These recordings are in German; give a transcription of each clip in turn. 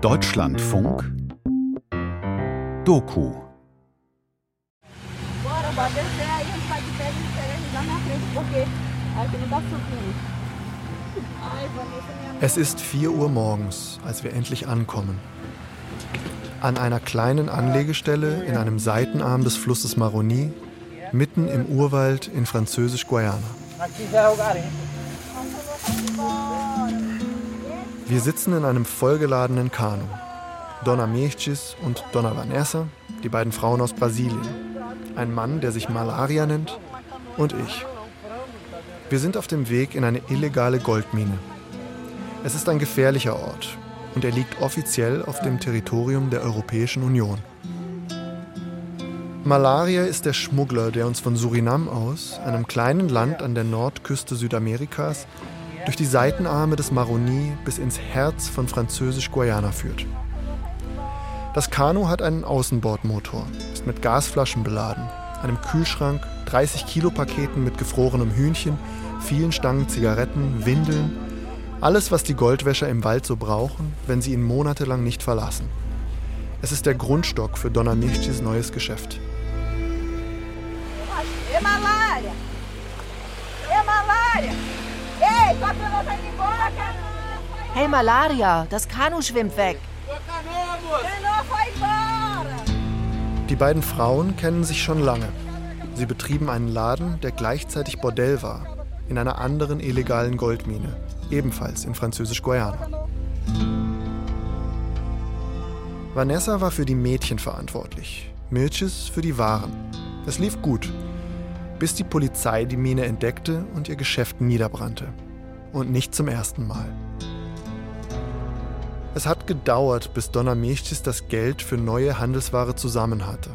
Deutschlandfunk Doku Es ist 4 Uhr morgens, als wir endlich ankommen. An einer kleinen Anlegestelle in einem Seitenarm des Flusses Maroni, mitten im Urwald in Französisch-Guayana. Wir sitzen in einem vollgeladenen Kanu. Donna Mechis und Donna Vanessa, die beiden Frauen aus Brasilien. Ein Mann, der sich Malaria nennt, und ich. Wir sind auf dem Weg in eine illegale Goldmine. Es ist ein gefährlicher Ort und er liegt offiziell auf dem Territorium der Europäischen Union. Malaria ist der Schmuggler, der uns von Surinam aus, einem kleinen Land an der Nordküste Südamerikas, durch die Seitenarme des Maroni bis ins Herz von Französisch-Guayana führt. Das Kanu hat einen Außenbordmotor, ist mit Gasflaschen beladen, einem Kühlschrank, 30 Kilo Paketen mit gefrorenem Hühnchen, vielen Stangen Zigaretten, Windeln, alles, was die Goldwäscher im Wald so brauchen, wenn sie ihn monatelang nicht verlassen. Es ist der Grundstock für Donna Nichtis neues Geschäft. É malária! Hey Malaria, das Kanu schwimmt weg. Die beiden Frauen kennen sich schon lange. Sie betrieben einen Laden, der gleichzeitig Bordell war, in einer anderen illegalen Goldmine, ebenfalls in Französisch-Guayana. Vanessa war für die Mädchen verantwortlich, Milches für die Waren. Es lief gut, bis die Polizei die Mine entdeckte und ihr Geschäft niederbrannte. Und nicht zum ersten Mal. Es hat gedauert, bis Donna Mechtis das Geld für neue Handelsware zusammen hatte.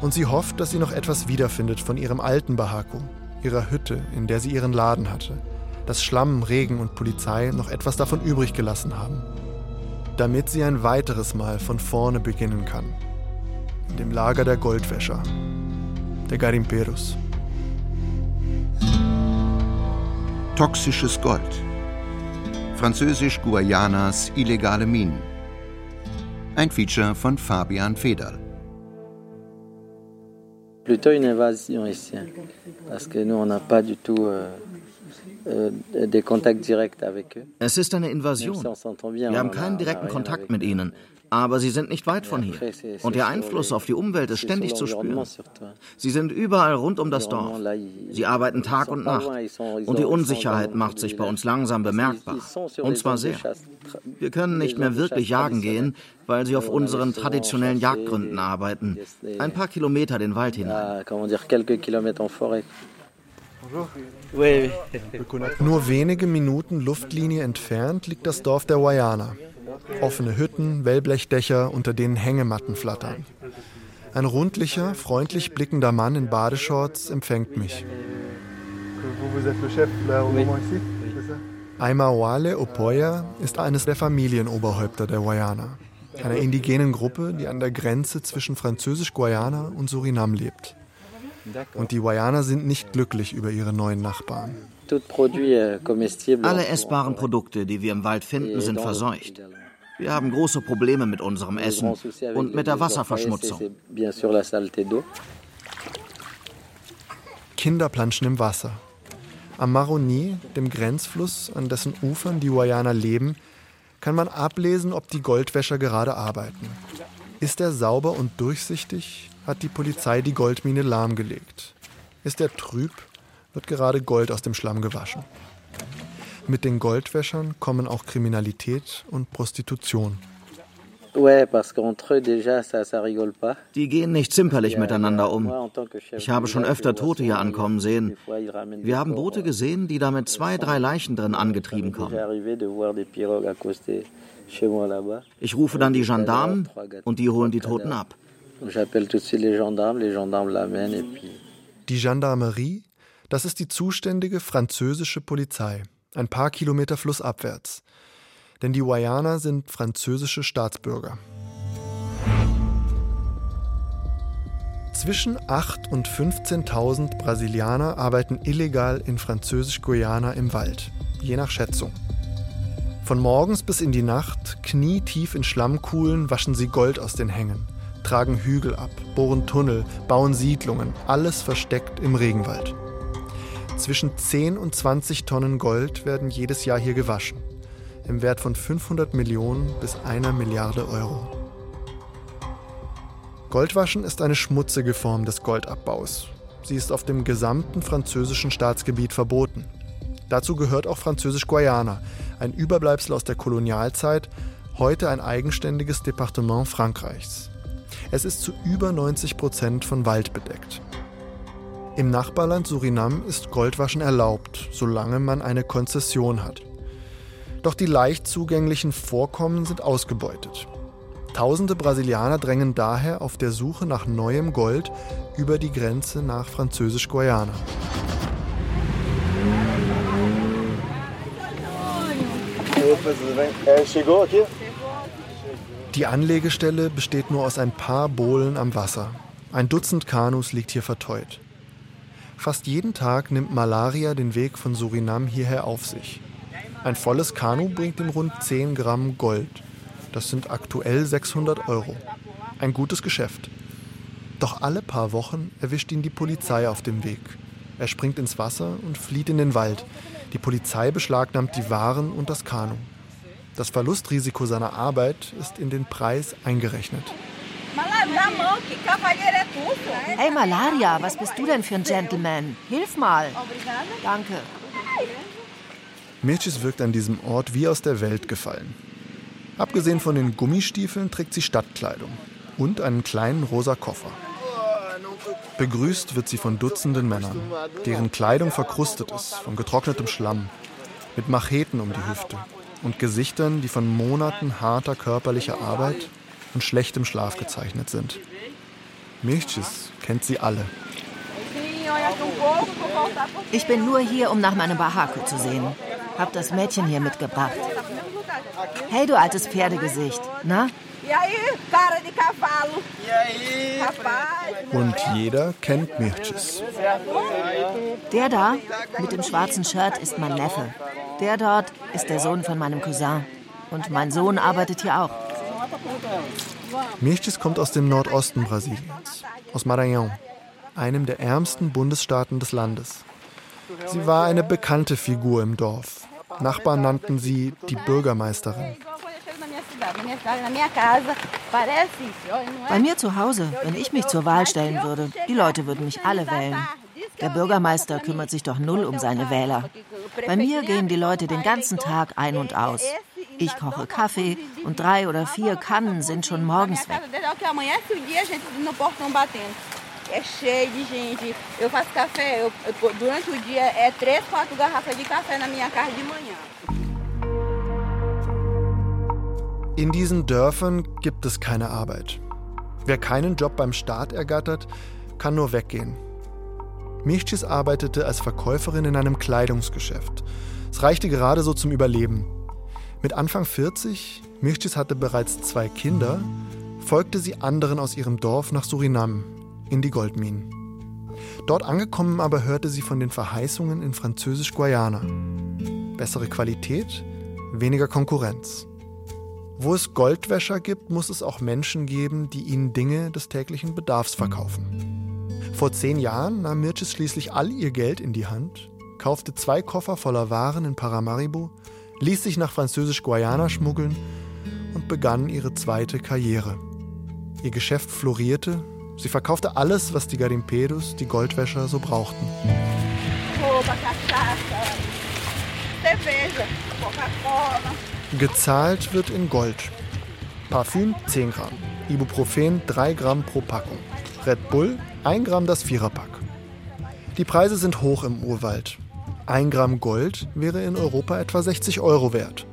Und sie hofft, dass sie noch etwas wiederfindet von ihrem alten Bahako, ihrer Hütte, in der sie ihren Laden hatte, dass Schlamm, Regen und Polizei noch etwas davon übrig gelassen haben. Damit sie ein weiteres Mal von vorne beginnen kann. In dem Lager der Goldwäscher, der Garimperos. Toxisches Gold. Französisch-Guayanas illegale Minen. Ein Feature von Fabian Federl. Plutôt une invasion ici, parce que nous, on n'a pas du tout euh. Es ist eine Invasion. Wir haben keinen direkten Kontakt mit ihnen, aber sie sind nicht weit von hier. Und sur Einfluss auf die Umwelt ist ständig zu spüren. Sie sind überall rund um das Dorf. Sie arbeiten Tag und Nacht. Und die Unsicherheit macht sich bei uns langsam bemerkbar. Und zwar sehr. Wir können nicht mehr wirklich jagen gehen, weil sie auf unseren traditionellen Jagdgründen arbeiten. Ein paar Kilometer den Wald hinein. Nur wenige Minuten Luftlinie entfernt liegt das Dorf der Guayana. Offene Hütten, Wellblechdächer, unter denen Hängematten flattern. Ein rundlicher, freundlich blickender Mann in Badeshorts empfängt mich. Aimawale Opoya ist eines der Familienoberhäupter der Guayana, einer indigenen Gruppe, die an der Grenze zwischen Französisch-Guayana und Surinam lebt. Und die Guayaner sind nicht glücklich über ihre neuen Nachbarn. Euh. Alle en- essbaren en- Produkte, die wir im Wald finden, sind verseucht. Wir haben große Probleme mit unserem Essen und mit der Wasserverschmutzung. Kinder planschen im Wasser. Am Maroni, dem Grenzfluss, an dessen Ufern die Guayaner leben, kann man ablesen, ob die Goldwäscher gerade arbeiten. Ist er sauber und durchsichtig, hat die Polizei die Goldmine lahmgelegt. Ist er trüb, wird gerade Gold aus dem Schlamm gewaschen. Mit den Goldwäschern kommen auch Kriminalität und Prostitution. Die gehen nicht zimperlich Ja, miteinander um. Ich habe schon öfter Tote hier ankommen sehen. Wir haben Boote euh, gesehen, die da mit zwei, drei Leichen drin angetrieben kommen. Ich rufe dann die Gendarmen und die holen die Toten ab. J'appelle tout de suite les gendarmes, les Die Gendarmerie, das ist die zuständige französische Polizei, ein paar Kilometer flussabwärts. Denn die Guayaner sind französische Staatsbürger. Zwischen 8.000 und 15.000 Brasilianer arbeiten illegal in Französisch-Guyana im Wald, je nach Schätzung. Von morgens bis in die Nacht, knietief in Schlammkuhlen, waschen sie Gold aus den Hängen, tragen Hügel ab, bohren Tunnel, bauen Siedlungen, alles versteckt im Regenwald. Zwischen 10 und 20 Tonnen Gold werden jedes Jahr hier gewaschen, im Wert von 500 Millionen bis einer Milliarde Euro. Goldwaschen ist eine schmutzige Form des Goldabbaus. Sie ist auf dem gesamten französischen Staatsgebiet verboten. Dazu gehört auch Französisch-Guayana, ein Überbleibsel aus der Kolonialzeit, heute ein eigenständiges Departement Frankreichs. Es ist zu über 90 Prozent von Wald bedeckt. Im Nachbarland Surinam ist Goldwaschen erlaubt, solange man eine Konzession hat. Doch die leicht zugänglichen Vorkommen sind ausgebeutet. Tausende Brasilianer drängen daher auf der Suche nach neuem Gold über die Grenze nach Französisch-Guayana. Die Anlegestelle besteht nur aus ein paar Bohlen am Wasser. Ein Dutzend Kanus liegt hier verteut. Fast jeden Tag nimmt Malaria den Weg von Surinam hierher auf sich. Ein volles Kanu bringt ihm rund 10 Gramm Gold. Das sind aktuell 600 Euro. Ein gutes Geschäft. Doch alle paar Wochen erwischt ihn die Polizei auf dem Weg. Er springt ins Wasser und flieht in den Wald. Die Polizei beschlagnahmt die Waren und das Kanu. Das Verlustrisiko seiner Arbeit ist in den Preis eingerechnet. Hey Malaria, was bist du denn für ein Gentleman? Hilf mal. Danke. Mircis wirkt an diesem Ort wie aus der Welt gefallen. Abgesehen von den Gummistiefeln trägt sie Stadtkleidung und einen kleinen rosa Koffer. Begrüßt wird sie von Dutzenden Männern, deren Kleidung verkrustet ist von getrocknetem Schlamm, mit Macheten um die Hüfte und Gesichtern, die von Monaten harter körperlicher Arbeit und schlechtem Schlaf gezeichnet sind. Mircis kennt sie alle. Ich bin nur hier, um nach meinem Bahako zu sehen. Hab das Mädchen hier mitgebracht. Hey, du altes Pferdegesicht. Na? Und jeder kennt Mircis. Der da mit dem schwarzen Shirt ist mein Neffe. Der dort ist der Sohn von meinem Cousin. Und mein Sohn arbeitet hier auch. Mircis kommt aus dem Nordosten Brasiliens, aus Maranhão, einem der ärmsten Bundesstaaten des Landes. Sie war eine bekannte Figur im Dorf. Nachbarn nannten sie die Bürgermeisterin. Bei mir zu Hause, wenn ich mich zur Wahl stellen würde, die Leute würden mich alle wählen. Der Bürgermeister kümmert sich doch null um seine Wähler. Bei mir gehen die Leute den ganzen Tag ein und aus. Ich koche Kaffee und drei oder vier Kannen sind schon morgens weg. é cheio de gente. Eu faço café, durante o dia é três, quatro garrafas de café na minha casa de manhã. In diesen Dörfern gibt es keine Arbeit. Wer keinen Job beim Staat ergattert, kann nur weggehen. Michcis arbeitete als Verkäuferin in einem Kleidungsgeschäft. Es reichte gerade so zum Überleben. Mit Anfang 40, Michcis hatte bereits zwei Kinder, folgte sie anderen aus ihrem Dorf nach Surinam, in die Goldminen. Dort angekommen aber hörte sie von den Verheißungen in Französisch-Guayana. Bessere Qualität, weniger Konkurrenz. Wo es Goldwäscher gibt, muss es auch Menschen geben, die ihnen Dinge des täglichen Bedarfs verkaufen. Vor zehn Jahren nahm Mirces schließlich all ihr Geld in die Hand, kaufte zwei Koffer voller Waren in Paramaribo, ließ sich nach Französisch-Guayana schmuggeln und begann ihre zweite Karriere. Ihr Geschäft florierte Sie verkaufte alles, was die Garimperos, die Goldwäscher, so brauchten. Gezahlt wird in Gold. Parfüm 10 Gramm, Ibuprofen 3 Gramm pro Packung, Red Bull 1 Gramm das Viererpack. Die Preise sind hoch im Urwald. 1 Gramm Gold wäre in Europa etwa 60 Euro wert.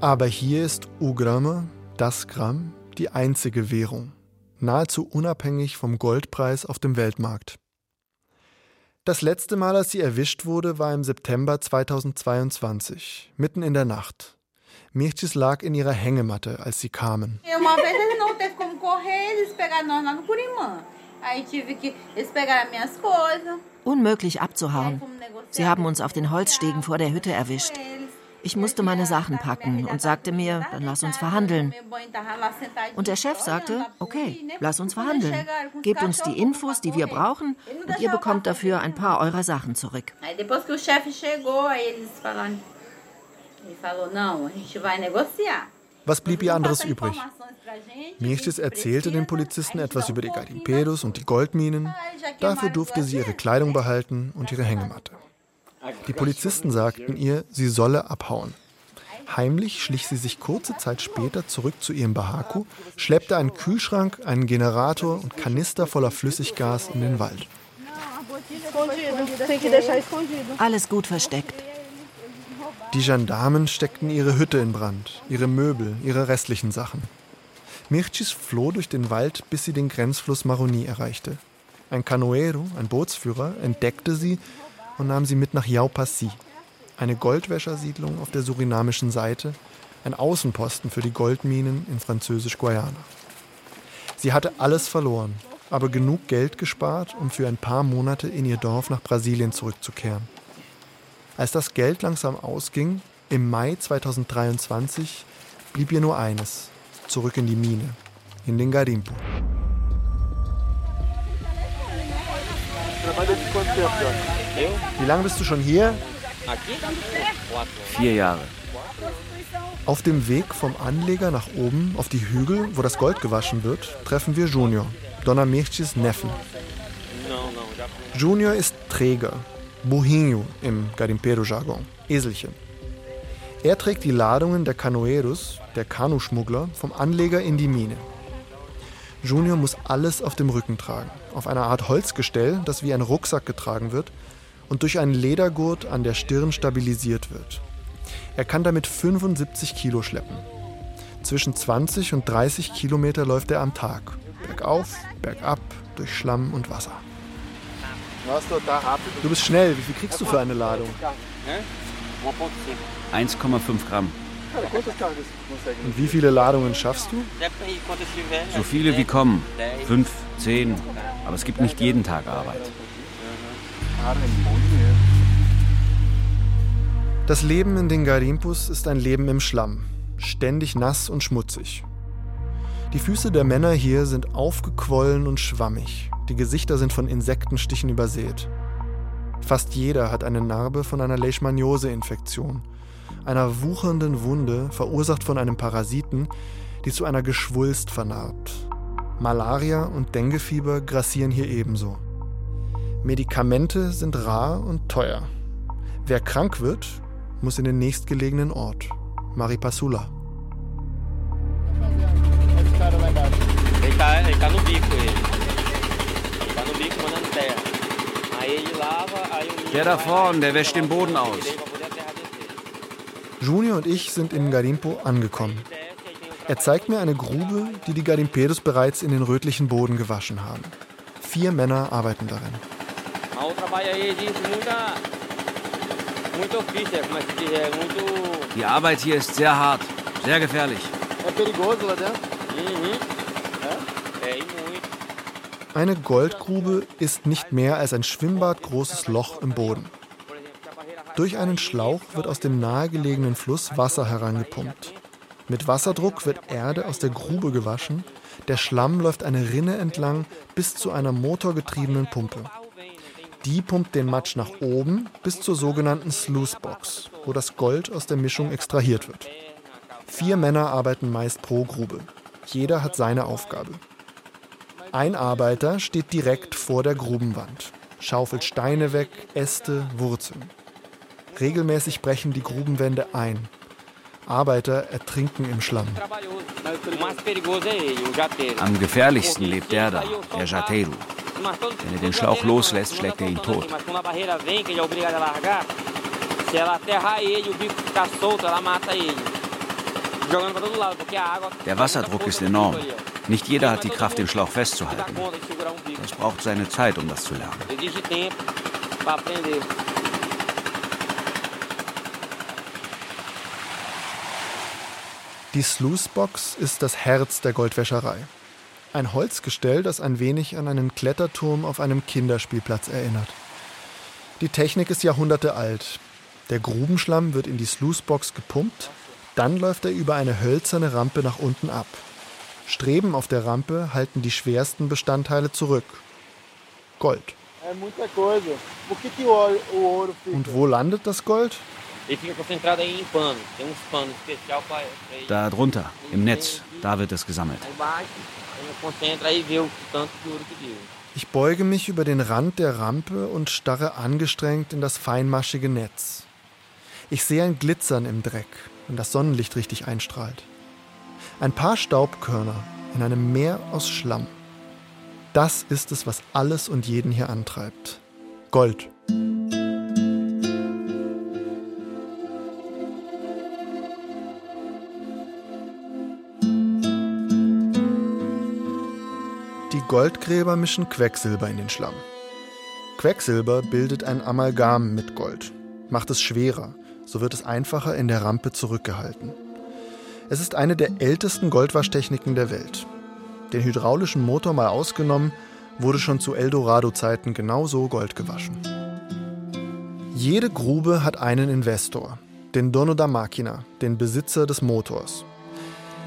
Aber hier ist U-Gramme, das Gramm, die einzige Währung nahezu unabhängig vom Goldpreis auf dem Weltmarkt. Das letzte Mal, als sie erwischt wurde, war im September 2022, mitten in der Nacht. Mirtis lag in ihrer Hängematte, als sie kamen. Unmöglich abzuhauen. Sie haben uns auf den Holzstegen vor der Hütte erwischt. Ich musste meine Sachen packen und sagte mir, dann lass uns verhandeln. Und der Chef sagte, okay, lass uns verhandeln. Gebt uns die Infos, die wir brauchen, und ihr bekommt dafür ein paar eurer Sachen zurück. Was blieb ihr anderes übrig? Mirchtis erzählte den Polizisten etwas über die Garimpedos und die Goldminen. Dafür durfte sie ihre Kleidung behalten und ihre Hängematte. Die Polizisten sagten ihr, sie solle abhauen. Heimlich schlich sie sich kurze Zeit später zurück zu ihrem Bahaku, schleppte einen Kühlschrank, einen Generator und Kanister voller Flüssiggas in den Wald. Alles gut versteckt. Die Gendarmen steckten ihre Hütte in Brand, ihre Möbel, ihre restlichen Sachen. Mirchis floh durch den Wald, bis sie den Grenzfluss Maroni erreichte. Ein Canoero, ein Bootsführer, entdeckte sie und nahm sie mit nach Yaupassi, eine Goldwäschersiedlung auf der surinamischen Seite, ein Außenposten für die Goldminen in Französisch-Guayana. Sie hatte alles verloren, aber genug Geld gespart, um für ein paar Monate in ihr Dorf nach Brasilien zurückzukehren. Als das Geld langsam ausging, im Mai 2023, blieb ihr nur eines, zurück in die Mine, in den Garimpo. Wie lange bist du schon hier? Vier Jahre. Auf dem Weg vom Anleger nach oben auf die Hügel, wo das Gold gewaschen wird, treffen wir Junior, Donna Mirchis Neffen. Junior ist Träger, Buhinho im Garimpero-Jargon, Eselchen. Er trägt die Ladungen der Canoeros, der Kanuschmuggler, vom Anleger in die Mine. Junior muss alles auf dem Rücken tragen, auf einer Art Holzgestell, das wie ein Rucksack getragen wird und durch einen Ledergurt an der Stirn stabilisiert wird. Er kann damit 75 Kilo schleppen. Zwischen 20 und 30 Kilometer läuft er am Tag. Bergauf, bergab, durch Schlamm und Wasser. Du bist schnell. Wie viel kriegst du für eine Ladung? 1,5 Gramm. Und wie viele Ladungen schaffst du? So viele wie kommen. Fünf, zehn. Aber es gibt nicht jeden Tag Arbeit. Das Leben in den Garimpus ist ein Leben im Schlamm. Ständig nass und schmutzig. Die Füße der Männer hier sind aufgequollen und schwammig. Die Gesichter sind von Insektenstichen übersät. Fast jeder hat eine Narbe von einer Leishmaniose-Infektion, einer wuchernden Wunde verursacht von einem Parasiten, die zu einer Geschwulst vernarbt. Malaria und Denguefieber grassieren hier ebenso. Medikamente sind rar und teuer. Wer krank wird, muss in den nächstgelegenen Ort, Maripasula. Der da vorne, der wäscht den Boden aus. Junior und ich sind in Garimpo angekommen. Er zeigt mir eine Grube, die die Garimpedos bereits in den rötlichen Boden gewaschen haben. Vier Männer arbeiten darin. Die Arbeit hier ist sehr hart, sehr gefährlich. Eine Goldgrube ist nicht mehr als ein schwimmbadgroßes Loch im Boden. Durch einen Schlauch wird aus dem nahegelegenen Fluss Wasser herangepumpt. Mit Wasserdruck wird Erde aus der Grube gewaschen, der Schlamm läuft eine Rinne entlang bis zu einer motorgetriebenen Pumpe. Die pumpt den Matsch nach oben bis zur sogenannten Sluicebox, wo das Gold aus der Mischung extrahiert wird. Vier Männer arbeiten meist pro Grube. Jeder hat seine Aufgabe. Ein Arbeiter steht direkt vor der Grubenwand, schaufelt Steine weg, Äste, Wurzeln. Regelmäßig brechen die Grubenwände ein. Arbeiter ertrinken im Schlamm. Am gefährlichsten lebt der da, der Jateru. Wenn er den Schlauch loslässt, schlägt er ihn tot. Der Wasserdruck ist enorm. Nicht jeder hat die Kraft, den Schlauch festzuhalten. Es braucht seine Zeit, um das zu lernen. Die Sluicebox ist das Herz der Goldwäscherei. Ein Holzgestell, das ein wenig an einen Kletterturm auf einem Kinderspielplatz erinnert. Die Technik ist Jahrhunderte alt. Der Grubenschlamm wird in die Sluicebox gepumpt, dann läuft er über eine hölzerne Rampe nach unten ab. Streben auf der Rampe halten die schwersten Bestandteile zurück. Gold. Und wo landet das Gold? Da drunter, im Netz, da wird es gesammelt. Ich beuge mich über den Rand der Rampe und starre angestrengt in das feinmaschige Netz. Ich sehe ein Glitzern im Dreck, wenn das Sonnenlicht richtig einstrahlt. Ein paar Staubkörner in einem Meer aus Schlamm. Das ist es, was alles und jeden hier antreibt. Gold. Die Goldgräber mischen Quecksilber in den Schlamm. Quecksilber bildet ein Amalgam mit Gold, macht es schwerer, so wird es einfacher in der Rampe zurückgehalten. Es ist eine der ältesten Goldwaschtechniken der Welt. Den hydraulischen Motor mal ausgenommen, wurde schon zu Eldorado-Zeiten genauso Gold gewaschen. Jede Grube hat einen Investor, den Dono da Macchina, den Besitzer des Motors.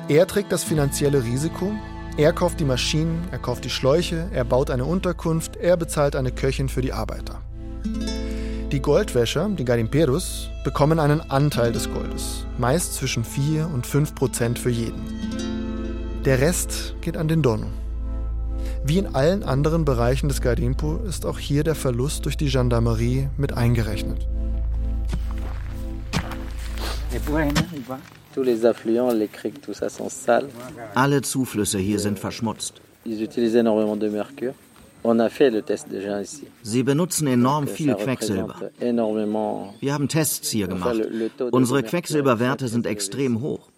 Er trägt das finanzielle Risiko, er kauft die Maschinen, er kauft die Schläuche, er baut eine Unterkunft, er bezahlt eine Köchin für die Arbeiter. Die Goldwäscher, die Garimperos, bekommen einen Anteil des Goldes, meist zwischen 4 und 5 Prozent für jeden. Der Rest geht an den Dono. Wie in allen anderen Bereichen des Garimpo ist auch hier der Verlust durch die Gendarmerie mit eingerechnet. Alle Zuflüsse hier sind verschmutzt. Sie benutzen enorm viel Quecksilber. Wir haben Tests hier gemacht. Unsere Quecksilberwerte sind extrem hoch.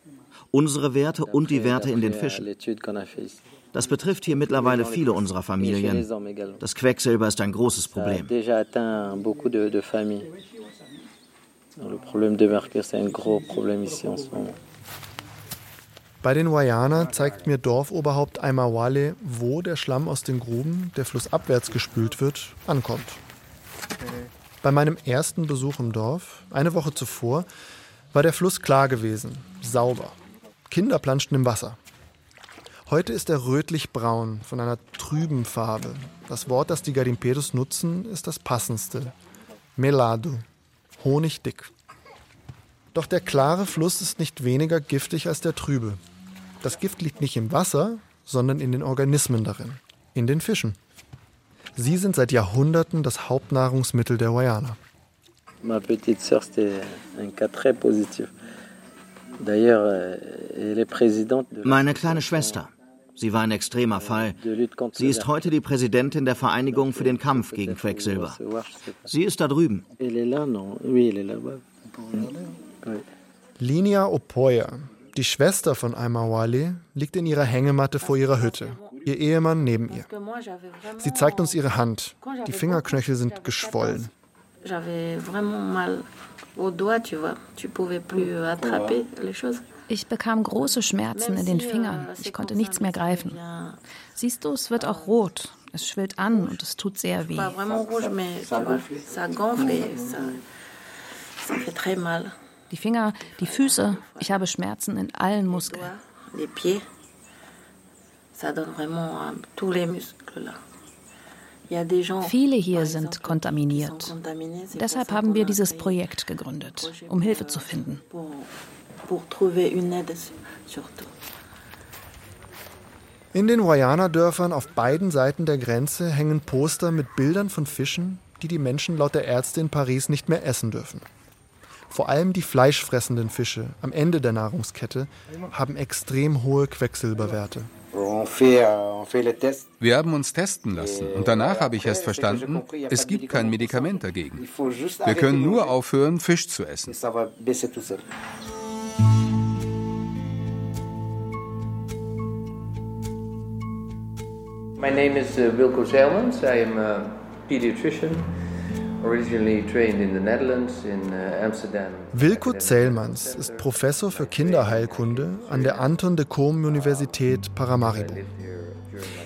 Unsere Werte und die Werte in den Fischen. Das betrifft hier mittlerweile viele unserer Familien. Das Quecksilber ist ein großes Problem. Bei den Wayana zeigt mir Dorfoberhaupt Aimawale, wo der Schlamm aus den Gruben, der flussabwärts gespült wird, ankommt. Bei meinem ersten Besuch im Dorf, eine Woche zuvor, war der Fluss klar gewesen, sauber. Kinder planschten im Wasser. Heute ist er rötlich-braun, von einer trüben Farbe. Das Wort, das die Garimperos nutzen, ist das passendste. Melado. Honigdick. Doch der klare Fluss ist nicht weniger giftig als der trübe. Das Gift liegt nicht im Wasser, sondern in den Organismen darin, in den Fischen. Sie sind seit Jahrhunderten das Hauptnahrungsmittel der Wayana. Ma petite sœur, c'était un cas très positif. Euh, Meine kleine Schwester. Sie war ein extremer Fall. Sie ist heute die Präsidentin der Vereinigung für den Kampf gegen Quecksilber. Sie ist da drüben. Linia Opoya, die Schwester von Aimawale, liegt in ihrer Hängematte vor ihrer Hütte. Ihr Ehemann neben ihr. Sie zeigt uns ihre Hand. Die Fingerknöchel sind geschwollen. Ich bekam große Schmerzen in den Fingern. Ich konnte nichts mehr greifen. Siehst du, es wird auch rot. Es schwillt an und es tut sehr weh. Die Finger, die Füße, ich habe Schmerzen in allen Muskeln. Ça donne vraiment tous les muscles là. Viele hier sind kontaminiert. Deshalb haben wir dieses Projekt gegründet, um Hilfe zu finden. In den Wayana-Dörfern auf beiden Seiten der Grenze hängen Poster mit Bildern von Fischen, die die Menschen laut der Ärzte in Paris nicht mehr essen dürfen. Vor allem die fleischfressenden Fische am Ende der Nahrungskette haben extrem hohe Quecksilberwerte. Wir haben uns testen lassen und danach habe ich erst verstanden, es gibt kein Medikament dagegen. Wir können nur aufhören, Fisch zu essen. My name is uh, Wilco Zeilmans. I am a pediatrician. Uh, Wilko Zellmans ist Professor für Kinderheilkunde an der Anton de Com Universität Paramaribo.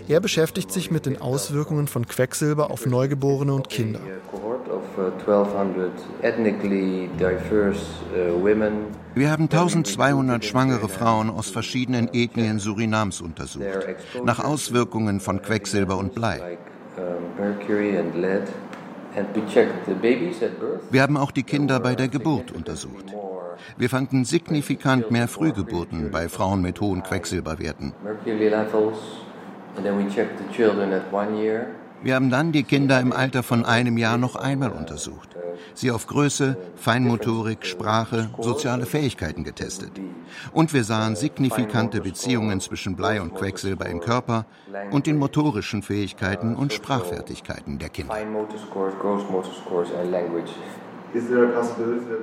Er beschäftigt sich mit den Auswirkungen von Quecksilber auf Neugeborene und Kinder. Wir haben 1200 schwangere Frauen aus verschiedenen Ethnien Surinams untersucht, nach Auswirkungen von Quecksilber und Blei. Wir haben auch die Kinder bei der Geburt untersucht. Wir fanden signifikant mehr Frühgeburten bei Frauen mit hohen Quecksilberwerten. Wir haben dann die Kinder im Alter von einem Jahr noch einmal untersucht. Sie auf Größe, Feinmotorik, Sprache, soziale Fähigkeiten getestet. Und wir sahen signifikante Beziehungen zwischen Blei und Quecksilber im Körper und den motorischen Fähigkeiten und Sprachfertigkeiten der Kinder.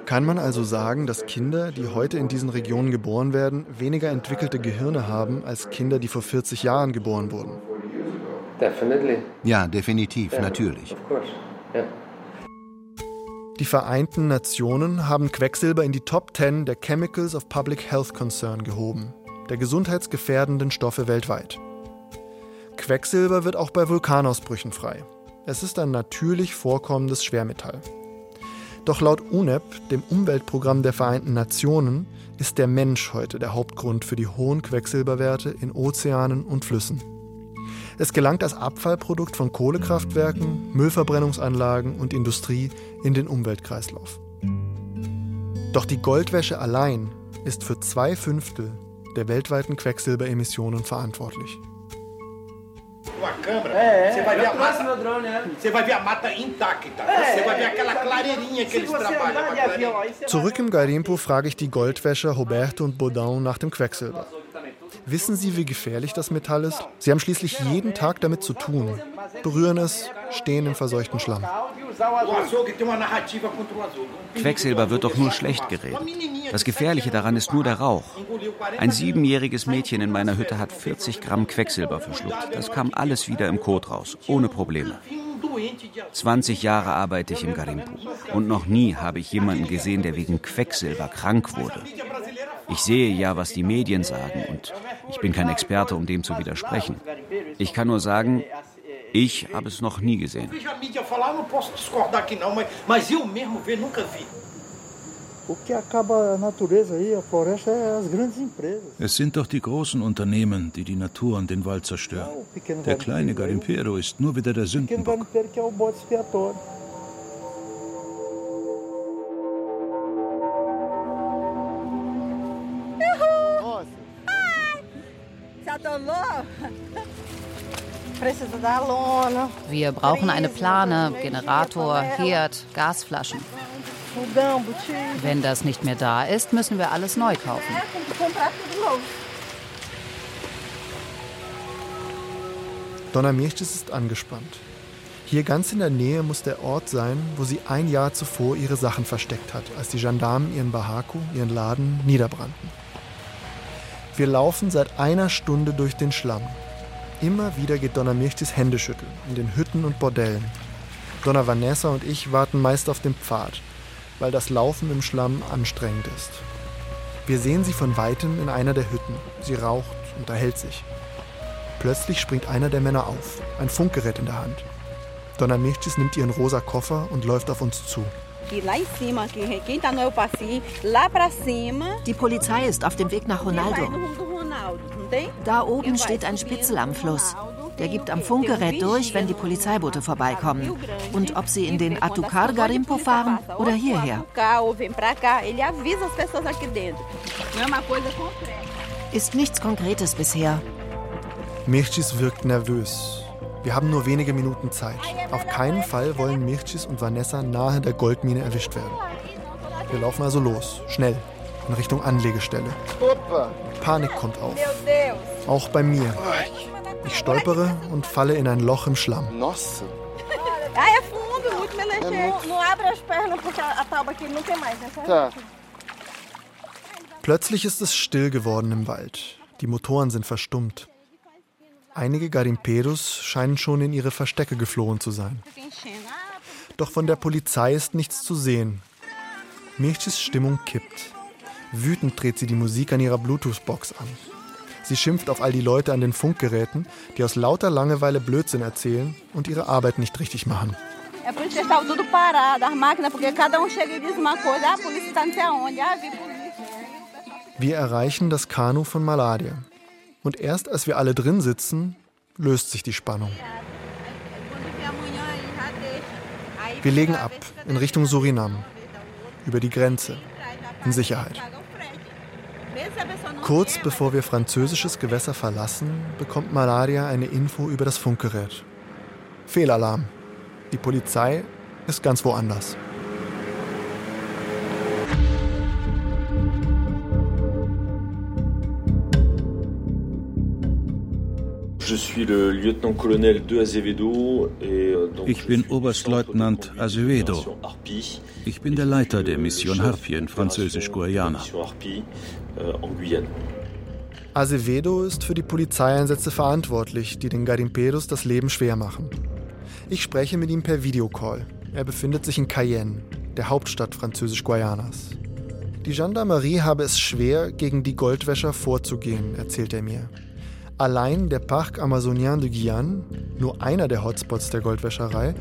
Kann man also sagen, dass Kinder, die heute in diesen Regionen geboren werden, weniger entwickelte Gehirne haben als Kinder, die vor 40 Jahren geboren wurden? Ja, definitiv, natürlich. Die Vereinten Nationen haben Quecksilber in die Top 10 der Chemicals of Public Health Concern gehoben, der gesundheitsgefährdenden Stoffe weltweit. Quecksilber wird auch bei Vulkanausbrüchen frei. Es ist ein natürlich vorkommendes Schwermetall. Doch laut UNEP, dem Umweltprogramm der Vereinten Nationen, ist der Mensch heute der Hauptgrund für die hohen Quecksilberwerte in Ozeanen und Flüssen. Es gelangt als Abfallprodukt von Kohlekraftwerken, Müllverbrennungsanlagen und Industrie in den Umweltkreislauf. Doch die Goldwäsche allein ist für zwei Fünftel der weltweiten Quecksilberemissionen verantwortlich. uma câmera, é, você vai ver a mata. Meu drone, é. Você vai ver a mata intacta. É, você vai ver aquela clareirinha que eles trabalham. Zurück im Garimpo frage ich die Goldwäscher Roberto und Baudin nach dem Quecksilber. Wissen Sie, wie gefährlich das Metall ist? Sie haben schließlich jeden Tag damit zu tun. Berühren es, stehen im verseuchten Schlamm. Quecksilber wird doch nur schlecht geredet. Das Gefährliche daran ist nur der Rauch. Ein siebenjähriges Mädchen in meiner Hütte hat 40 Gramm Quecksilber verschluckt. Das kam alles wieder im Kot raus, ohne Probleme. 20 Jahre arbeite ich im Garimpu und noch nie habe ich jemanden gesehen, der wegen Quecksilber krank wurde. Ich sehe ja, was die Medien sagen und ich bin kein Experte, um dem zu widersprechen. Ich kann nur sagen, ich habe es noch nie gesehen. Es sind doch die großen Unternehmen, die die Natur und den Wald zerstören. Der kleine Garimpero ist nur wieder der Sündenbock. Wir brauchen eine Plane, Generator, Herd, Gasflaschen. Wenn das nicht mehr da ist, müssen wir alles neu kaufen. Donna Mirchis ist angespannt. Hier ganz in der Nähe muss der Ort sein, wo sie ein Jahr zuvor ihre Sachen versteckt hat, als die Gendarmen ihren Bahaku, ihren Laden, niederbrannten. Wir laufen seit einer Stunde durch den Schlamm. Immer wieder geht Donna Mirchtis Hände schütteln, in den Hütten und Bordellen. Donna Vanessa und ich warten meist auf dem Pfad, weil das Laufen im Schlamm anstrengend ist. Wir sehen sie von weitem in einer der Hütten. Sie raucht, unterhält sich. Plötzlich springt einer der Männer auf, ein Funkgerät in der Hand. Donna Mirchtis nimmt ihren rosa Koffer und läuft auf uns zu. Die Polizei ist auf dem Weg nach Ronaldo. Da oben steht ein Spitzel am Fluss. Der gibt am Funkgerät durch, wenn die Polizeiboote vorbeikommen. Und ob sie in den Atukar Garimpo fahren oder hierher. Ist nichts Konkretes bisher. Mirchis wirkt nervös. Wir haben nur wenige Minuten Zeit. Auf keinen Fall wollen Mirchis und Vanessa nahe der Goldmine erwischt werden. Wir laufen also los, schnell, in Richtung Anlegestelle. Panik kommt auf. Auch bei mir. Ich stolpere und falle in ein Loch im Schlamm. Plötzlich ist es still geworden im Wald. Die Motoren sind verstummt. Einige Garimperos scheinen schon in ihre Verstecke geflohen zu sein. Doch von der Polizei ist nichts zu sehen. Mirchis Stimmung kippt. Wütend dreht sie die Musik an ihrer Bluetooth-Box an. Sie schimpft auf all die Leute an den Funkgeräten, die aus lauter Langeweile Blödsinn erzählen und ihre Arbeit nicht richtig machen. E ah, ah. Wir erreichen das Kanu von Maladia. Und erst als wir alle drin sitzen, löst sich die Spannung. Wir legen ab in Richtung Surinam, über die Grenze, in Sicherheit. Kurz bevor wir französisches Gewässer verlassen, bekommt Malaria eine Info über das Funkgerät. Fehlalarm. Die Polizei ist ganz woanders. Ich bin Oberstleutnant Azevedo. Ich bin der Leiter der Mission Harpie in Französisch-Guayana. Euh, Azevedo ist für die Polizeieinsätze verantwortlich, die den Garimperos das Leben schwer machen. Ich spreche mit ihm per Videocall. Er befindet sich in Cayenne, der Hauptstadt Französisch-Guayanas. Die Gendarmerie habe es schwer, gegen die Goldwäscher vorzugehen, erzählt er mir. Allein der Parc Amazonien de Guyane, nur einer der Hotspots der Goldwäscherei,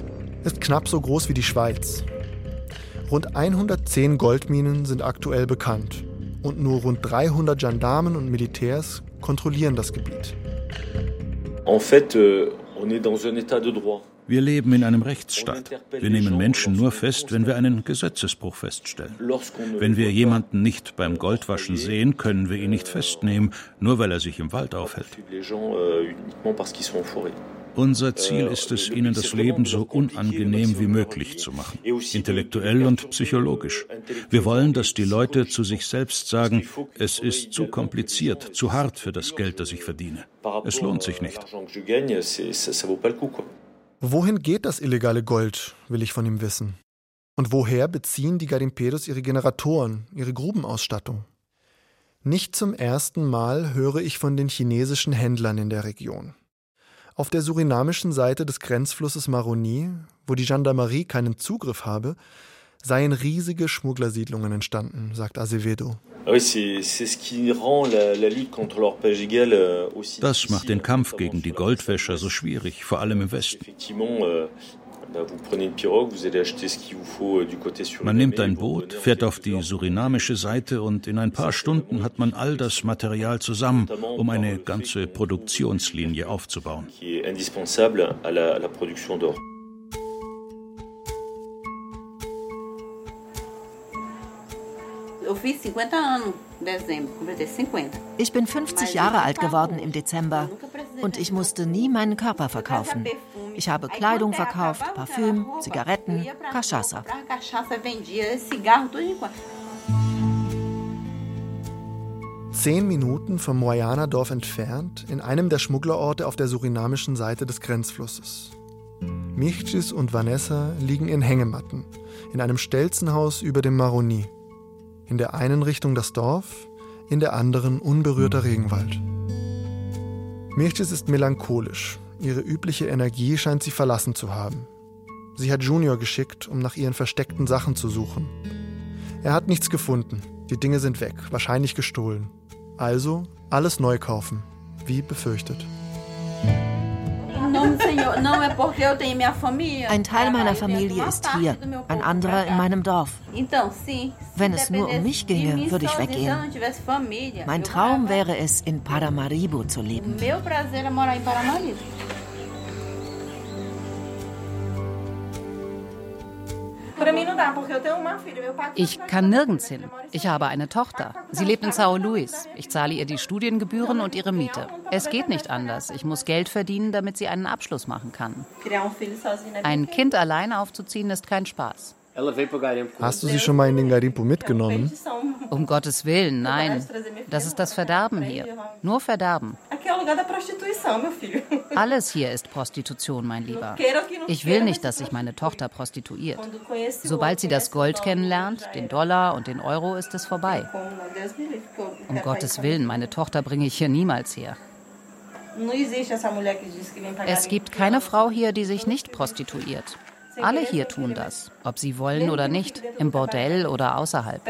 ist knapp so groß wie die Schweiz. Rund 110 Goldminen sind aktuell bekannt und nur rund 300 Gendarmen und Militärs kontrollieren das Gebiet. En fait, euh, on est dans un état de droit. Wir leben in einem Rechtsstaat. Wir nehmen Menschen nur fest, wenn wir einen Gesetzesbruch feststellen. Wenn wir jemanden nicht beim Goldwaschen sehen, können wir ihn nicht festnehmen, nur weil er sich im Wald aufhält. Unser Ziel ist es, ihnen das Leben so unangenehm wie möglich zu machen, intellektuell und psychologisch. Wir wollen, dass die Leute zu sich selbst sagen, es ist zu kompliziert, zu hart für das Geld, das ich verdiene. Es lohnt sich nicht. Wohin geht das illegale Gold, will ich von ihm wissen. Und woher beziehen die Garimpedos ihre Generatoren, ihre Grubenausstattung? Nicht zum ersten Mal höre ich von den chinesischen Händlern in der Region. Auf der surinamischen Seite des Grenzflusses Maroni, wo die Gendarmerie keinen Zugriff habe, seien riesige Schmugglersiedlungen entstanden, sagt Azevedo. Ah euh, das macht den Kampf gegen die Goldwäscher so schwierig, vor allem im Westen. Euh, euh, man nimmt ein Boot, fährt auf die surinamische Seite und in ein paar Stunden hat man all das Material zusammen, um eine ganze Produktionslinie aufzubauen. Ich bin 50 Jahre alt geworden im Dezember und ich musste nie meinen Körper verkaufen. Ich habe Kleidung verkauft, Parfüm, Zigaretten, Cachaça. Zehn Minuten vom Moyana-Dorf entfernt, in einem der Schmugglerorte auf der surinamischen Seite des Grenzflusses. Michtis und Vanessa liegen in Hängematten, in einem Stelzenhaus über dem Maroni. In der einen Richtung das Dorf, in der anderen unberührter Regenwald. Mirches ist melancholisch. Ihre übliche Energie scheint sie verlassen zu haben. Sie hat Junior geschickt, um nach ihren versteckten Sachen zu suchen. Er hat nichts gefunden. Die Dinge sind weg, wahrscheinlich gestohlen. Also alles neu kaufen, wie befürchtet. Ein Teil meiner Familie ist hier, ein anderer in meinem Dorf. Wenn es nur um mich ginge, würde ich weggehen. Mein Traum wäre es, in Paramaribo zu leben. Ich kann nirgends hin. Ich habe eine Tochter. Sie lebt in Sao Luis. Ich zahle ihr die Studiengebühren und ihre Miete. Es geht nicht anders. Ich muss Geld verdienen, damit sie einen Abschluss machen kann. Ein Kind alleine aufzuziehen ist kein Spaß. Hast du sie schon mal in den Garimpo mitgenommen? Um Gottes Willen, nein. Das ist das Verderben hier. Nur Verderben. Alles hier ist Prostitution, mein Lieber. Ich will nicht, dass sich meine Tochter prostituiert. Sobald sie das Gold kennenlernt, den Dollar und den Euro, ist es vorbei. Um Gottes Willen, meine Tochter bringe ich hier niemals her. Es gibt keine Frau hier, die sich nicht prostituiert. Alle hier tun das, ob sie wollen oder nicht, im Bordell oder außerhalb.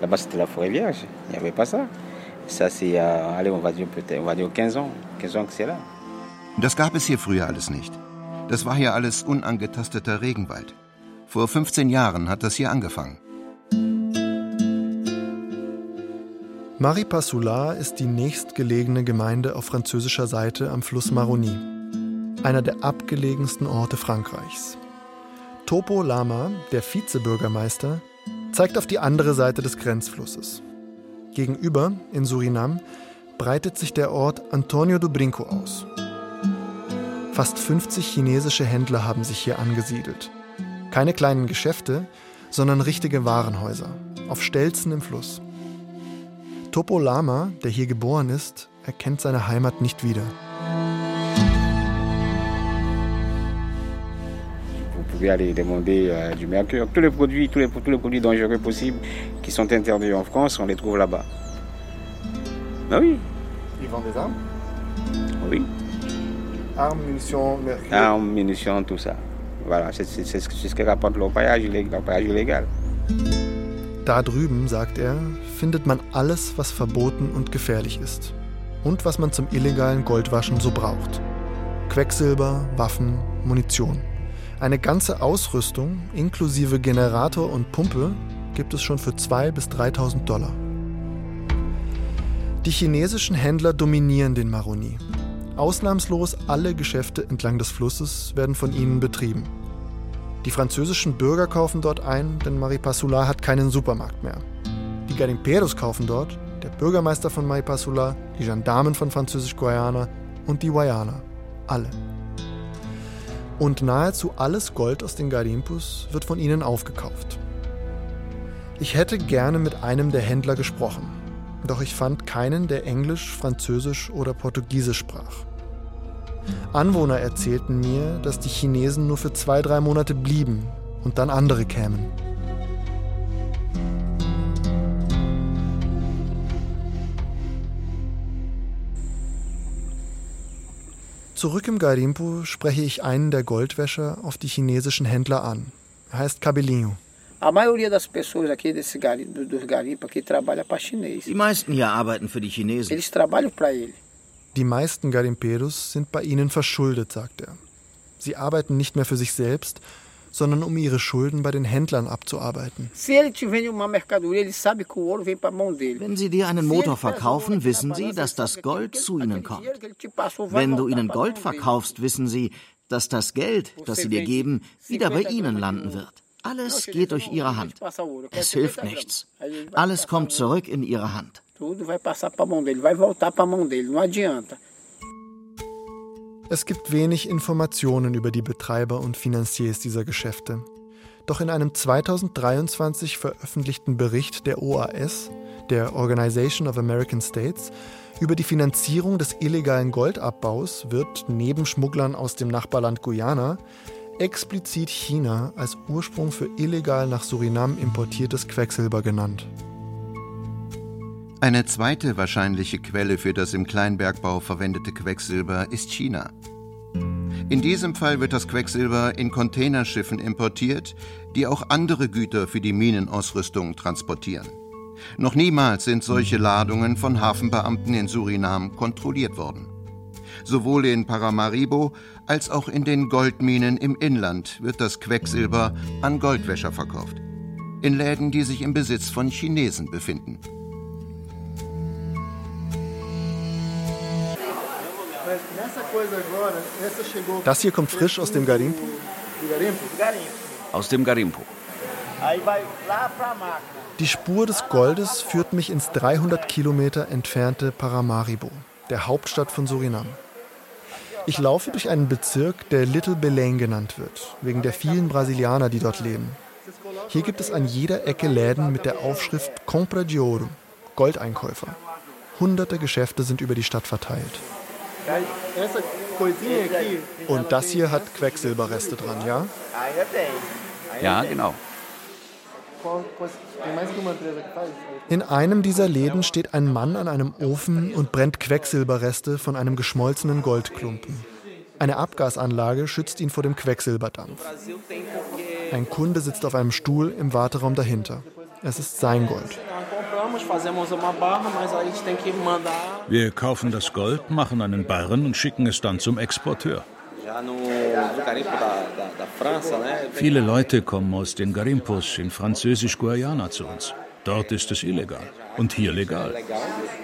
Là-bas, c'était la forêt vierge. Il n'y avait pas ça. Ça, c'est, euh, allez, on va dire peut-être, on va dire 15 ans. 15 ans que c'est là. Das gab es hier früher alles nicht. Das war hier alles unangetasteter Regenwald. Vor 15 Jahren hat das hier angefangen. Maripasoula ist die nächstgelegene Gemeinde auf französischer Seite am Fluss Maroni, einer der abgelegensten Orte Frankreichs. Topo Lama, der Vizebürgermeister, zeigt auf die andere Seite des Grenzflusses. Gegenüber, in Surinam, breitet sich der Ort Antonio do Brinco aus. Fast 50 chinesische Händler haben sich hier angesiedelt. Keine kleinen Geschäfte, sondern richtige Warenhäuser, auf Stelzen im Fluss. Topo Lama, der hier geboren ist, erkennt seine Heimat nicht wieder. pouvez aller demander euh, du mercure. Tous les produits, tous les, tous les produits dangereux possibles qui sont interdits en France, on les trouve là-bas. Ben oui. Ils vendent des armes? Oui. Armes, munitions, mercure Armes, munitions, tout ça. Voilà, c'est ce que rapporte l'orpaillage illégal. Da drüben, sagt er, findet man alles, was verboten und gefährlich ist. Und was man zum illegalen Goldwaschen so braucht. Quecksilber, Waffen, Munition. Eine ganze Ausrüstung inklusive Generator und Pumpe gibt es schon für 2.000 bis 3.000 Dollar. Die chinesischen Händler dominieren den Maroni. Ausnahmslos alle Geschäfte entlang des Flusses werden von ihnen betrieben. Die französischen Bürger kaufen dort ein, denn Maripasula hat keinen Supermarkt mehr. Die Garimperos kaufen dort, der Bürgermeister von Maripasula, die Gendarmen von Französisch-Guayana und die Guayana. Alle. Und nahezu alles Gold aus den Garimpus wird von ihnen aufgekauft. Ich hätte gerne mit einem der Händler gesprochen, doch ich fand keinen, der Englisch, Französisch oder Portugiesisch sprach. Anwohner erzählten mir, dass die Chinesen nur für zwei, drei Monate blieben und dann andere kämen. Zurück im Garimpo spreche ich einen der Goldwäscher auf die chinesischen Händler an. Er heißt Cabelinho. Die meisten hier arbeiten für die Chinesen. Die meisten Garimperos sind bei ihnen verschuldet, sagt er. Sie arbeiten nicht mehr für sich selbst, sondern um ihre Schulden bei den Händlern abzuarbeiten. Wenn sie dir einen Motor verkaufen, wissen sie, dass das Gold zu ihnen kommt. Wenn du ihnen Gold verkaufst, wissen sie, dass das Geld, das sie dir geben, wieder bei ihnen landen wird. Alles geht durch ihre Hand. Es hilft nichts. Alles kommt zurück in ihre Hand. Tudo vai passar para a mão dele, vai voltar para a mão dele, não adianta. Es gibt wenig Informationen über die Betreiber und Finanziers dieser Geschäfte. Doch in einem 2023 veröffentlichten Bericht der OAS, der Organization of American States, über die Finanzierung des illegalen Goldabbaus wird neben Schmugglern aus dem Nachbarland Guyana explizit China als Ursprung für illegal nach Surinam importiertes Quecksilber genannt. Eine zweite wahrscheinliche Quelle für das im Kleinbergbau verwendete Quecksilber ist China. In diesem Fall wird das Quecksilber in Containerschiffen importiert, die auch andere Güter für die Minenausrüstung transportieren. Noch niemals sind solche Ladungen von Hafenbeamten in Surinam kontrolliert worden. Sowohl in Paramaribo als auch in den Goldminen im Inland wird das Quecksilber an Goldwäscher verkauft. In Läden, die sich im Besitz von Chinesen befinden. Das hier kommt frisch aus dem Garimpo? Aus dem Garimpo. Die Spur des Goldes führt mich ins 300 Kilometer entfernte Paramaribo, der Hauptstadt von Surinam. Ich laufe durch einen Bezirk, der Little Belém genannt wird, wegen der vielen Brasilianer, die dort leben. Hier gibt es an jeder Ecke Läden mit der Aufschrift Compra de Ouro, Goldeinkäufer. Hunderte Geschäfte sind über die Stadt verteilt. Und das hier hat Quecksilberreste dran, ja? Ja, genau. In einem dieser Läden steht ein Mann an einem Ofen und brennt Quecksilberreste von einem geschmolzenen Goldklumpen. Eine Abgasanlage schützt ihn vor dem Quecksilberdampf. Ein Kunde sitzt auf einem Stuhl im Warteraum dahinter. Es ist sein Gold. Wir kaufen das Gold, machen einen Barren und schicken es dann zum Exporteur. Viele Leute kommen aus den Garimpos in Französisch-Guayana zu uns. Dort ist es illegal und hier legal.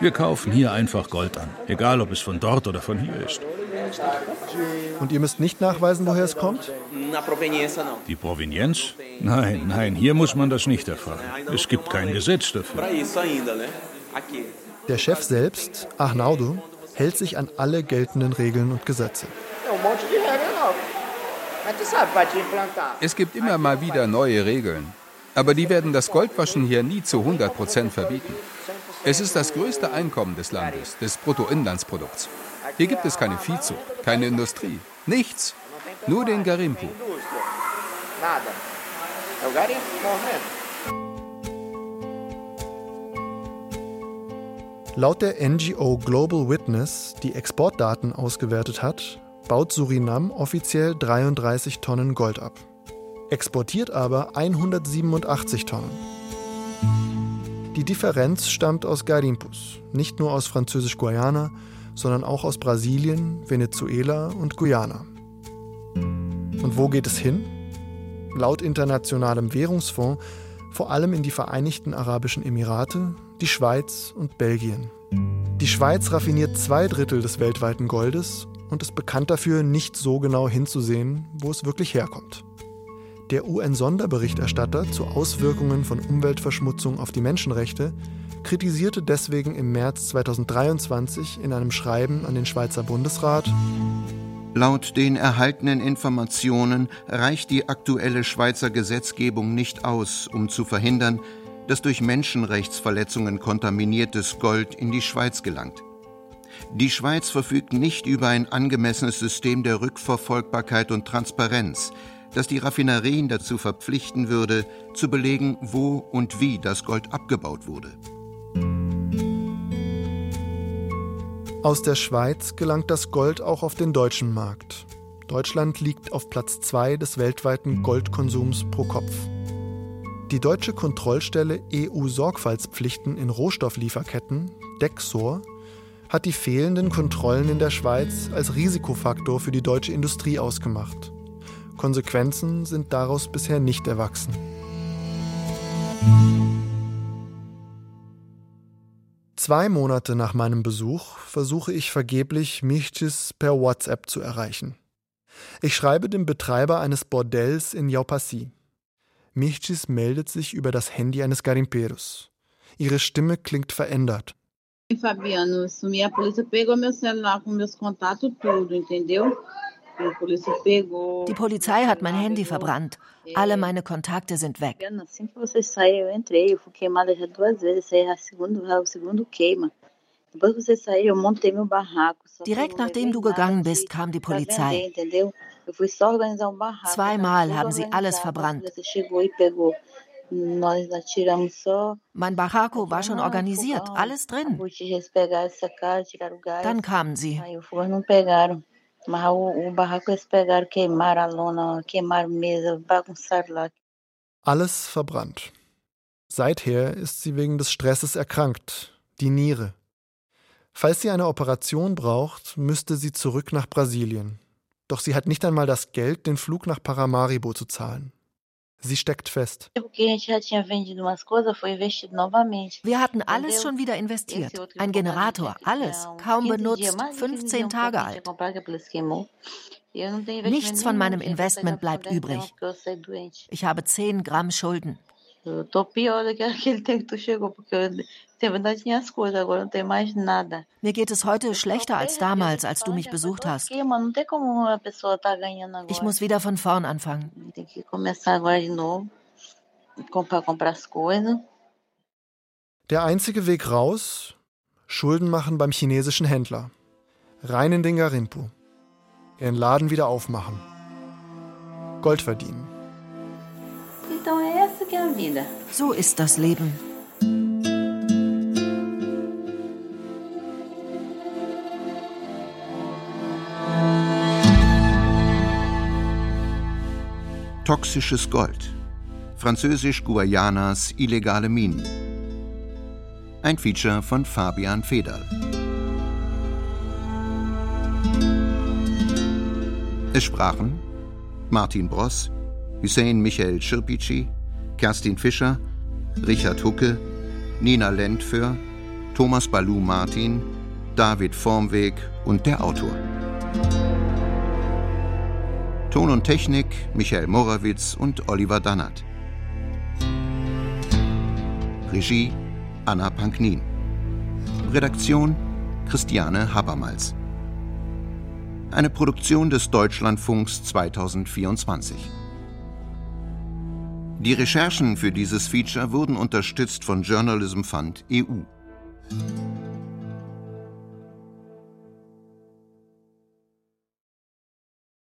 Wir kaufen hier einfach Gold an, egal ob es von dort oder von hier ist. Und ihr müsst nicht nachweisen, woher es kommt? Die Provenienz? Nein, nein, hier muss man das nicht erfahren. Es gibt kein Gesetz dafür. Der Chef selbst, Arnaudo, hält sich an alle geltenden Regeln und Gesetze. Es gibt immer mal wieder neue Regeln. Aber die werden das Goldwaschen hier nie zu 100 Prozent verbieten. Es ist das größte Einkommen des Landes, des Bruttoinlandsprodukts. Hier gibt es keine Viehzucht, keine Industrie, nichts. Nur den Garimpo. Laut der NGO Global Witness, die Exportdaten ausgewertet hat, baut Surinam offiziell 33 Tonnen Gold ab exportiert aber 187 Tonnen. Die Differenz stammt aus Garimpus, nicht nur aus Französisch-Guayana, sondern auch aus Brasilien, Venezuela und Guyana. Und wo geht es hin? Laut Internationalem Währungsfonds vor allem in die Vereinigten Arabischen Emirate, die Schweiz und Belgien. Die Schweiz raffiniert zwei Drittel des weltweiten Goldes und ist bekannt dafür, nicht so genau hinzusehen, wo es wirklich herkommt. Der UN-Sonderberichterstatter zu Auswirkungen von Umweltverschmutzung auf die Menschenrechte kritisierte deswegen im März 2023 in einem Schreiben an den Schweizer Bundesrat, Laut den erhaltenen Informationen reicht die aktuelle Schweizer Gesetzgebung nicht aus, um zu verhindern, dass durch Menschenrechtsverletzungen kontaminiertes Gold in die Schweiz gelangt. Die Schweiz verfügt nicht über ein angemessenes System der Rückverfolgbarkeit und Transparenz, das die Raffinerien dazu verpflichten würde, zu belegen, wo und wie das Gold abgebaut wurde. Aus der Schweiz gelangt das Gold auch auf den deutschen Markt. Deutschland liegt auf Platz 2 des weltweiten Goldkonsums pro Kopf. Die deutsche Kontrollstelle EU-Sorgfaltspflichten in Rohstofflieferketten, DEXOR, hat die fehlenden Kontrollen in der Schweiz als Risikofaktor für die deutsche Industrie ausgemacht. Konsequenzen sind daraus bisher nicht erwachsen. Zwei Monate nach meinem Besuch versuche ich vergeblich, Michtis per WhatsApp zu erreichen. Ich schreibe dem Betreiber eines Bordells in Yaupassi. Michtis meldet sich über das Handy eines Garimperos. Ihre Stimme klingt verändert. Fabiano, sumi a polícia pegou meu celular com meus contatos tudo, entendeu? Die Polizei hat mein Handy verbrannt. Alle meine Kontakte sind weg. Direkt nachdem du gegangen bist, kam die Polizei. Zweimal haben sie alles verbrannt. Mein Barraco war schon organisiert, alles drin. Dann kamen sie. Mas o, o barraco eles pegaram, queimaram a lona, queimaram mesa, bagunçaram lá. Alles verbrannt. Seither ist sie wegen des Stresses erkrankt, die Niere. Falls sie eine Operation braucht, müsste sie zurück nach Brasilien. Doch sie hat nicht einmal das Geld, den Flug nach Paramaribo zu zahlen. Sie steckt fest. Wir hatten alles schon wieder investiert. Ein Generator, alles, kaum benutzt, 15 Tage alt. Nichts von meinem Investment bleibt übrig. Ich habe 10 Gramm Schulden. Mir geht es heute schlechter als damals, als du mich besucht hast. Ich muss wieder von vorn anfangen. Der einzige Weg raus, Schulden machen beim chinesischen Händler. Rein in den Garimpo. Ihren Laden wieder aufmachen. Gold verdienen. So ist das Leben. Toxisches Gold. Französisch-Guayanas illegale Minen. Ein Feature von Fabian Federl. Es sprachen Martin Bross, Hussein Michael Schirpici, Kerstin Fischer, Richard Hucke, Nina Lentför, Thomas Balu Martin, David Formweg und der Autor. Ton und Technik Michael Morawitz und Oliver Dannert. Regie Anna Panknin. Redaktion Christiane Habermals. Eine Produktion des Deutschlandfunks 2024. Die Recherchen für dieses Feature wurden unterstützt von Journalism Fund EU.